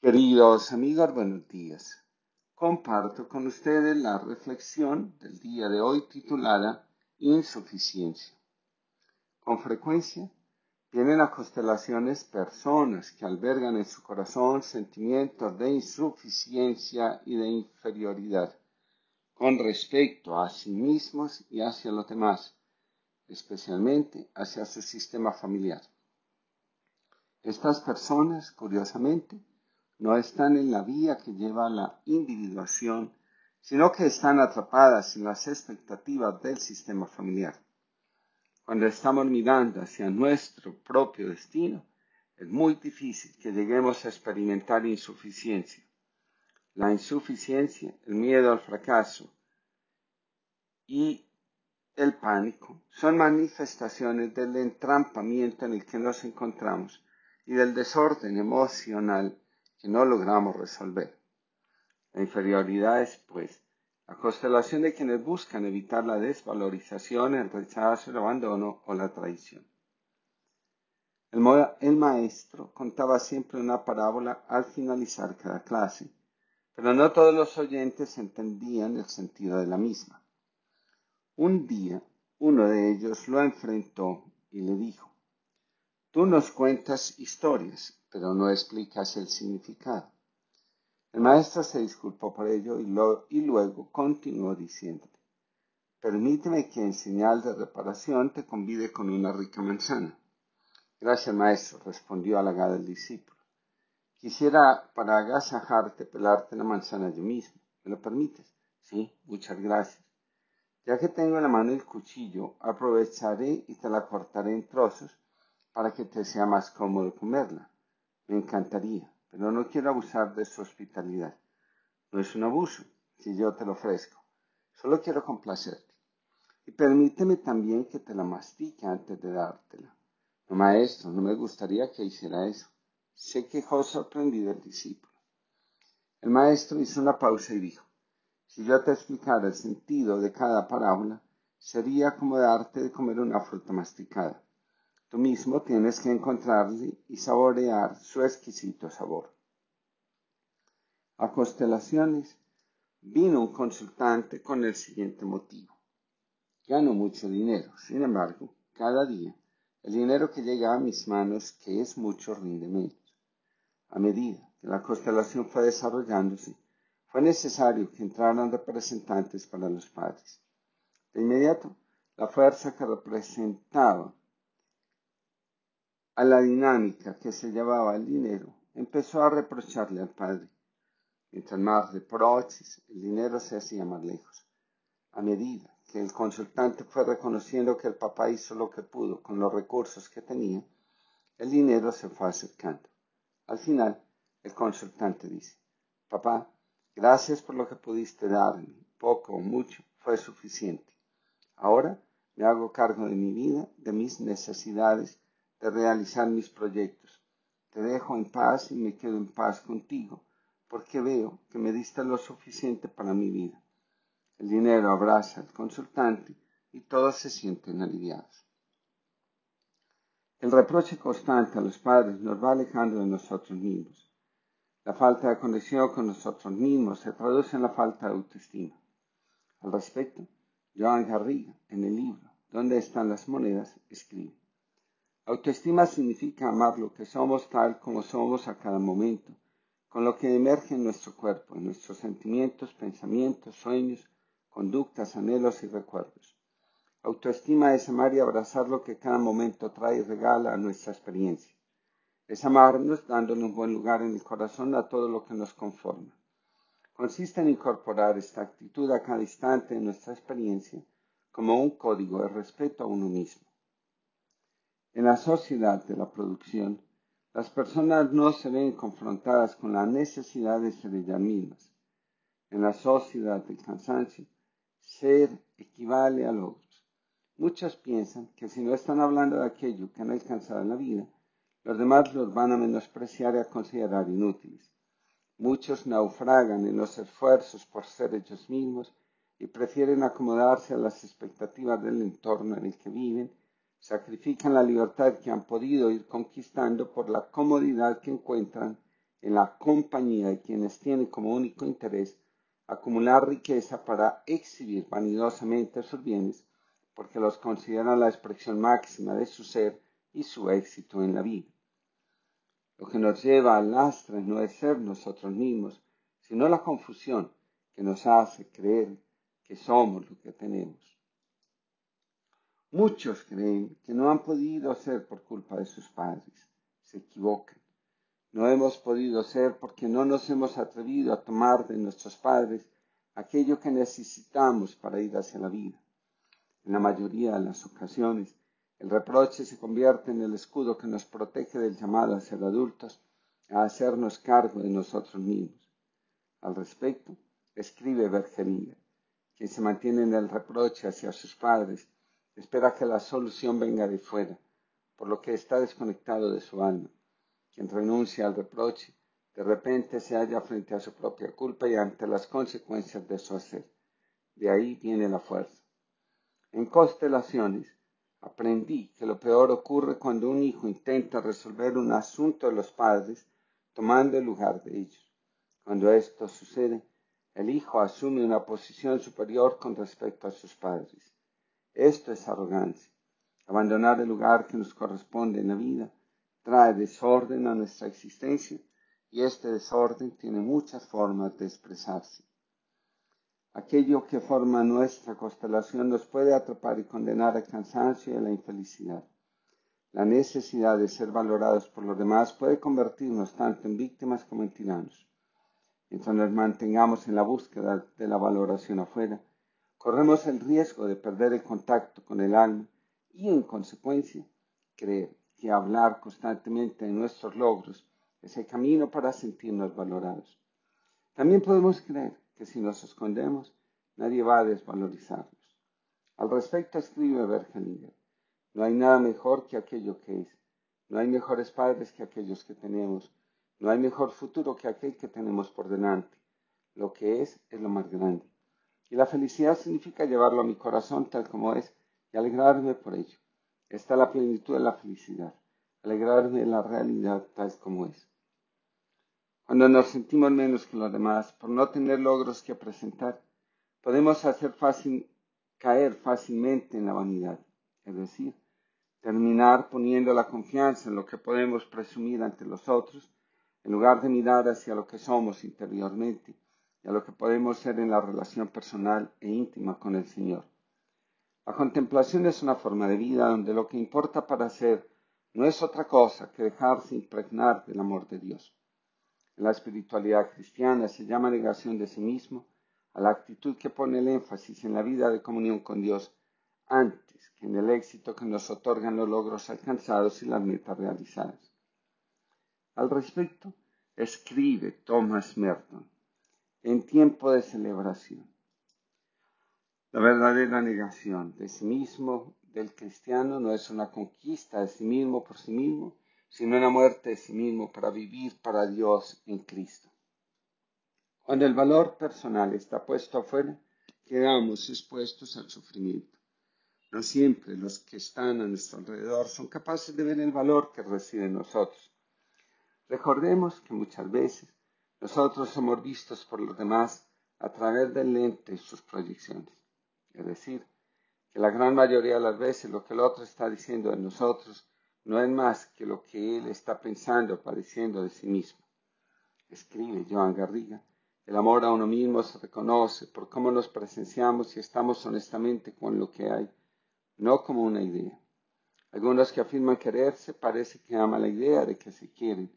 Queridos amigos, buenos días. Comparto con ustedes la reflexión del día de hoy titulada Insuficiencia. Con frecuencia vienen a constelaciones personas que albergan en su corazón sentimientos de insuficiencia y de inferioridad con respecto a sí mismos y hacia los demás, especialmente hacia su sistema familiar. Estas personas, curiosamente, no están en la vía que lleva a la individuación, sino que están atrapadas en las expectativas del sistema familiar. Cuando estamos mirando hacia nuestro propio destino, es muy difícil que lleguemos a experimentar insuficiencia. La insuficiencia, el miedo al fracaso y el pánico son manifestaciones del entrampamiento en el que nos encontramos y del desorden emocional que no logramos resolver. La inferioridad es, pues, la constelación de quienes buscan evitar la desvalorización, el rechazo, el abandono o la traición. El, el, maestro contaba siempre una parábola al finalizar cada clase, pero no todos los oyentes entendían el sentido de la misma. Un día, uno de ellos lo enfrentó y le dijo, Tú nos cuentas historias, pero no explicas el significado. El maestro se disculpó por ello y, luego continuó diciéndole, permíteme que en señal de reparación te convide con una rica manzana. Gracias, maestro, respondió halagado el discípulo. Quisiera, para agasajarte, pelarte la manzana yo mismo. ¿Me lo permites? Sí, muchas gracias. Ya que tengo en la mano el cuchillo, aprovecharé y te la cortaré en trozos para que te sea más cómodo comerla. Me encantaría, pero no quiero abusar de su hospitalidad. No es un abuso si yo te lo ofrezco. Solo quiero complacerte. Y permíteme también que te la mastique antes de dártela. No, maestro, no me gustaría que hiciera eso. Se quejó sorprendido el discípulo. El maestro hizo una pausa y dijo, si yo te explicara el sentido de cada parábola, sería como darte de comer una fruta masticada. Tú mismo tienes que encontrarle y saborear su exquisito sabor. A constelaciones vino un consultante con el siguiente motivo. Gano mucho dinero, sin embargo, cada día el dinero que llega a mis manos, que es mucho, rinde menos. A medida que la constelación fue desarrollándose, fue necesario que entraran representantes para los padres. De inmediato, la fuerza que representaba a la dinámica que se llevaba el dinero, empezó a reprocharle al padre. Mientras más reproches, el dinero se hacía más lejos. A medida que el consultante fue reconociendo que el papá hizo lo que pudo con los recursos que tenía, el dinero se fue acercando. Al final, el consultante dice, papá, gracias por lo que pudiste darme, poco o mucho, fue suficiente. Ahora me hago cargo de mi vida, de mis necesidades, de realizar mis proyectos. Te dejo en paz y me quedo en paz contigo, porque veo que me diste lo suficiente para mi vida. El dinero abraza al consultante y todos se sienten aliviados. El reproche constante a los padres nos va alejando de nosotros mismos. La falta de conexión con nosotros mismos se traduce en la falta de autoestima. Al respecto, Joan Garriga, en el libro ¿Dónde están las monedas?, escribe. Autoestima significa amar lo que somos tal como somos a cada momento, con lo que emerge en nuestro cuerpo, en nuestros sentimientos, pensamientos, sueños, conductas, anhelos y recuerdos. Autoestima es amar y abrazar lo que cada momento trae y regala a nuestra experiencia. Es amarnos dándole un buen lugar en el corazón a todo lo que nos conforma. Consiste en incorporar esta actitud a cada instante de nuestra experiencia como un código de respeto a uno mismo. En la sociedad de la producción, las personas no se ven confrontadas con la necesidad de ser ellas mismas. En la sociedad del cansancio, ser equivale a logros. Muchos piensan que si no están hablando de aquello que han alcanzado en la vida, los demás los van a menospreciar y a considerar inútiles. Muchos naufragan en los esfuerzos por ser ellos mismos y prefieren acomodarse a las expectativas del entorno en el que viven sacrifican la libertad que han podido ir conquistando por la comodidad que encuentran en la compañía de quienes tienen como único interés acumular riqueza para exhibir vanidosamente sus bienes, porque los consideran la expresión máxima de su ser y su éxito en la vida. Lo que nos lleva al lastre no es ser nosotros mismos, sino la confusión que nos hace creer que somos lo que tenemos. Muchos creen que no han podido ser por culpa de sus padres. Se equivocan. No hemos podido ser porque no nos hemos atrevido a tomar de nuestros padres aquello que necesitamos para ir hacia la vida. En la mayoría de las ocasiones, el reproche se convierte en el escudo que nos protege del llamado a ser adultos, a hacernos cargo de nosotros mismos. Al respecto, escribe Bergelinger, quien se mantiene en el reproche hacia sus padres, espera que la solución venga de fuera, por lo que está desconectado de su alma. Quien renuncia al reproche, de repente se halla frente a su propia culpa y ante las consecuencias de su hacer. De ahí viene la fuerza. En constelaciones, Aprendí que lo peor ocurre cuando un hijo intenta resolver un asunto de los padres tomando el lugar de ellos. Cuando esto sucede, el hijo asume una posición superior con respecto a sus padres. Esto es arrogancia. Abandonar el lugar que nos corresponde en la vida trae desorden a nuestra existencia y este desorden tiene muchas formas de expresarse. Aquello que forma nuestra constelación nos puede atrapar y condenar al cansancio y a la infelicidad. La necesidad de ser valorados por los demás puede convertirnos tanto en víctimas como en tiranos. Mientras nos mantengamos en la búsqueda de la valoración afuera, corremos el riesgo de perder el contacto con el alma y, en consecuencia, creer que hablar constantemente de nuestros logros es el camino para sentirnos valorados. También podemos creer que si nos escondemos, nadie va a desvalorizarnos. Al respecto escribe Bergelinger, no hay nada mejor que aquello que es, no hay mejores padres que aquellos que tenemos, no hay mejor futuro que aquel que tenemos por delante. Lo que es es lo más grande. Y la felicidad significa llevarlo a mi corazón tal como es y alegrarme por ello. Está la plenitud de la felicidad, alegrarme de la realidad tal como es. Cuando nos sentimos menos que los demás por no tener logros que presentar, podemos hacer fácil, caer fácilmente en la vanidad, es decir, terminar poniendo la confianza en lo que podemos presumir ante los otros, en lugar de mirar hacia lo que somos interiormente y a lo que podemos ser en la relación personal e íntima con el Señor. La contemplación es una forma de vida donde lo que importa para ser no es otra cosa que dejarse impregnar del amor de Dios. En la espiritualidad cristiana se llama negación de sí mismo a la actitud que pone el énfasis en la vida de comunión con Dios antes que en el éxito que nos otorgan los logros alcanzados y las metas realizadas. Al respecto, escribe Thomas Merton en tiempo de celebración. La verdadera negación de sí mismo del cristiano no es una conquista de sí mismo por sí mismo, sino en la muerte de sí mismo para vivir para Dios en Cristo. Cuando el valor personal está puesto afuera, quedamos expuestos al sufrimiento. No siempre los que están a nuestro alrededor son capaces de ver el valor que reside en nosotros. Recordemos que muchas veces nosotros somos vistos por los demás a través del lente de sus proyecciones. Es decir, que la gran mayoría de las veces lo que el otro está diciendo de nosotros no es más que lo que él está pensando o padeciendo de sí mismo. Escribe Joan Garriga, el amor a uno mismo se reconoce por cómo nos presenciamos y estamos honestamente con lo que hay, no como una idea. Algunos que afirman quererse parece que aman la idea de que se quieren,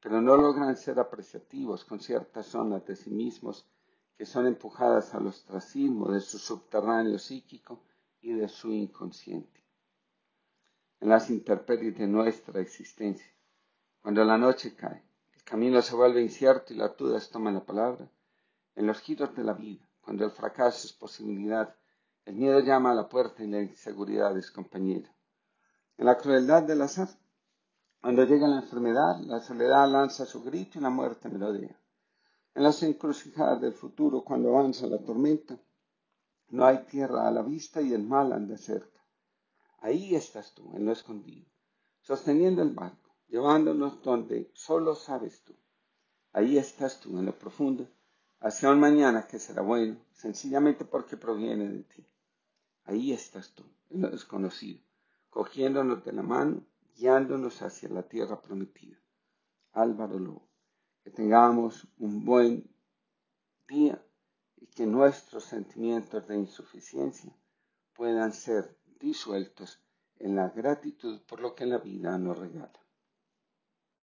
pero no logran ser apreciativos con ciertas zonas de sí mismos que son empujadas al ostracismo de su subterráneo psíquico y de su inconsciente en las intemperies de nuestra existencia. Cuando la noche cae, el camino se vuelve incierto y las dudas toman la palabra. En los giros de la vida, cuando el fracaso es posibilidad, el miedo llama a la puerta y la inseguridad es compañera. En la crueldad del azar, cuando llega la enfermedad, la soledad lanza su grito y la muerte melodea. En las encrucijadas del futuro, cuando avanza la tormenta, no hay tierra a la vista y el mal anda cerca. Ahí estás tú, en lo escondido, sosteniendo el barco, llevándonos donde solo sabes tú. Ahí estás tú en lo profundo, hacia un mañana que será bueno, sencillamente porque proviene de ti. Ahí estás tú, en lo desconocido, cogiéndonos de la mano, guiándonos hacia la tierra prometida. Álvaro Lobo, que tengamos un buen día y que nuestros sentimientos de insuficiencia puedan ser disueltos en la gratitud por lo que la vida nos regala.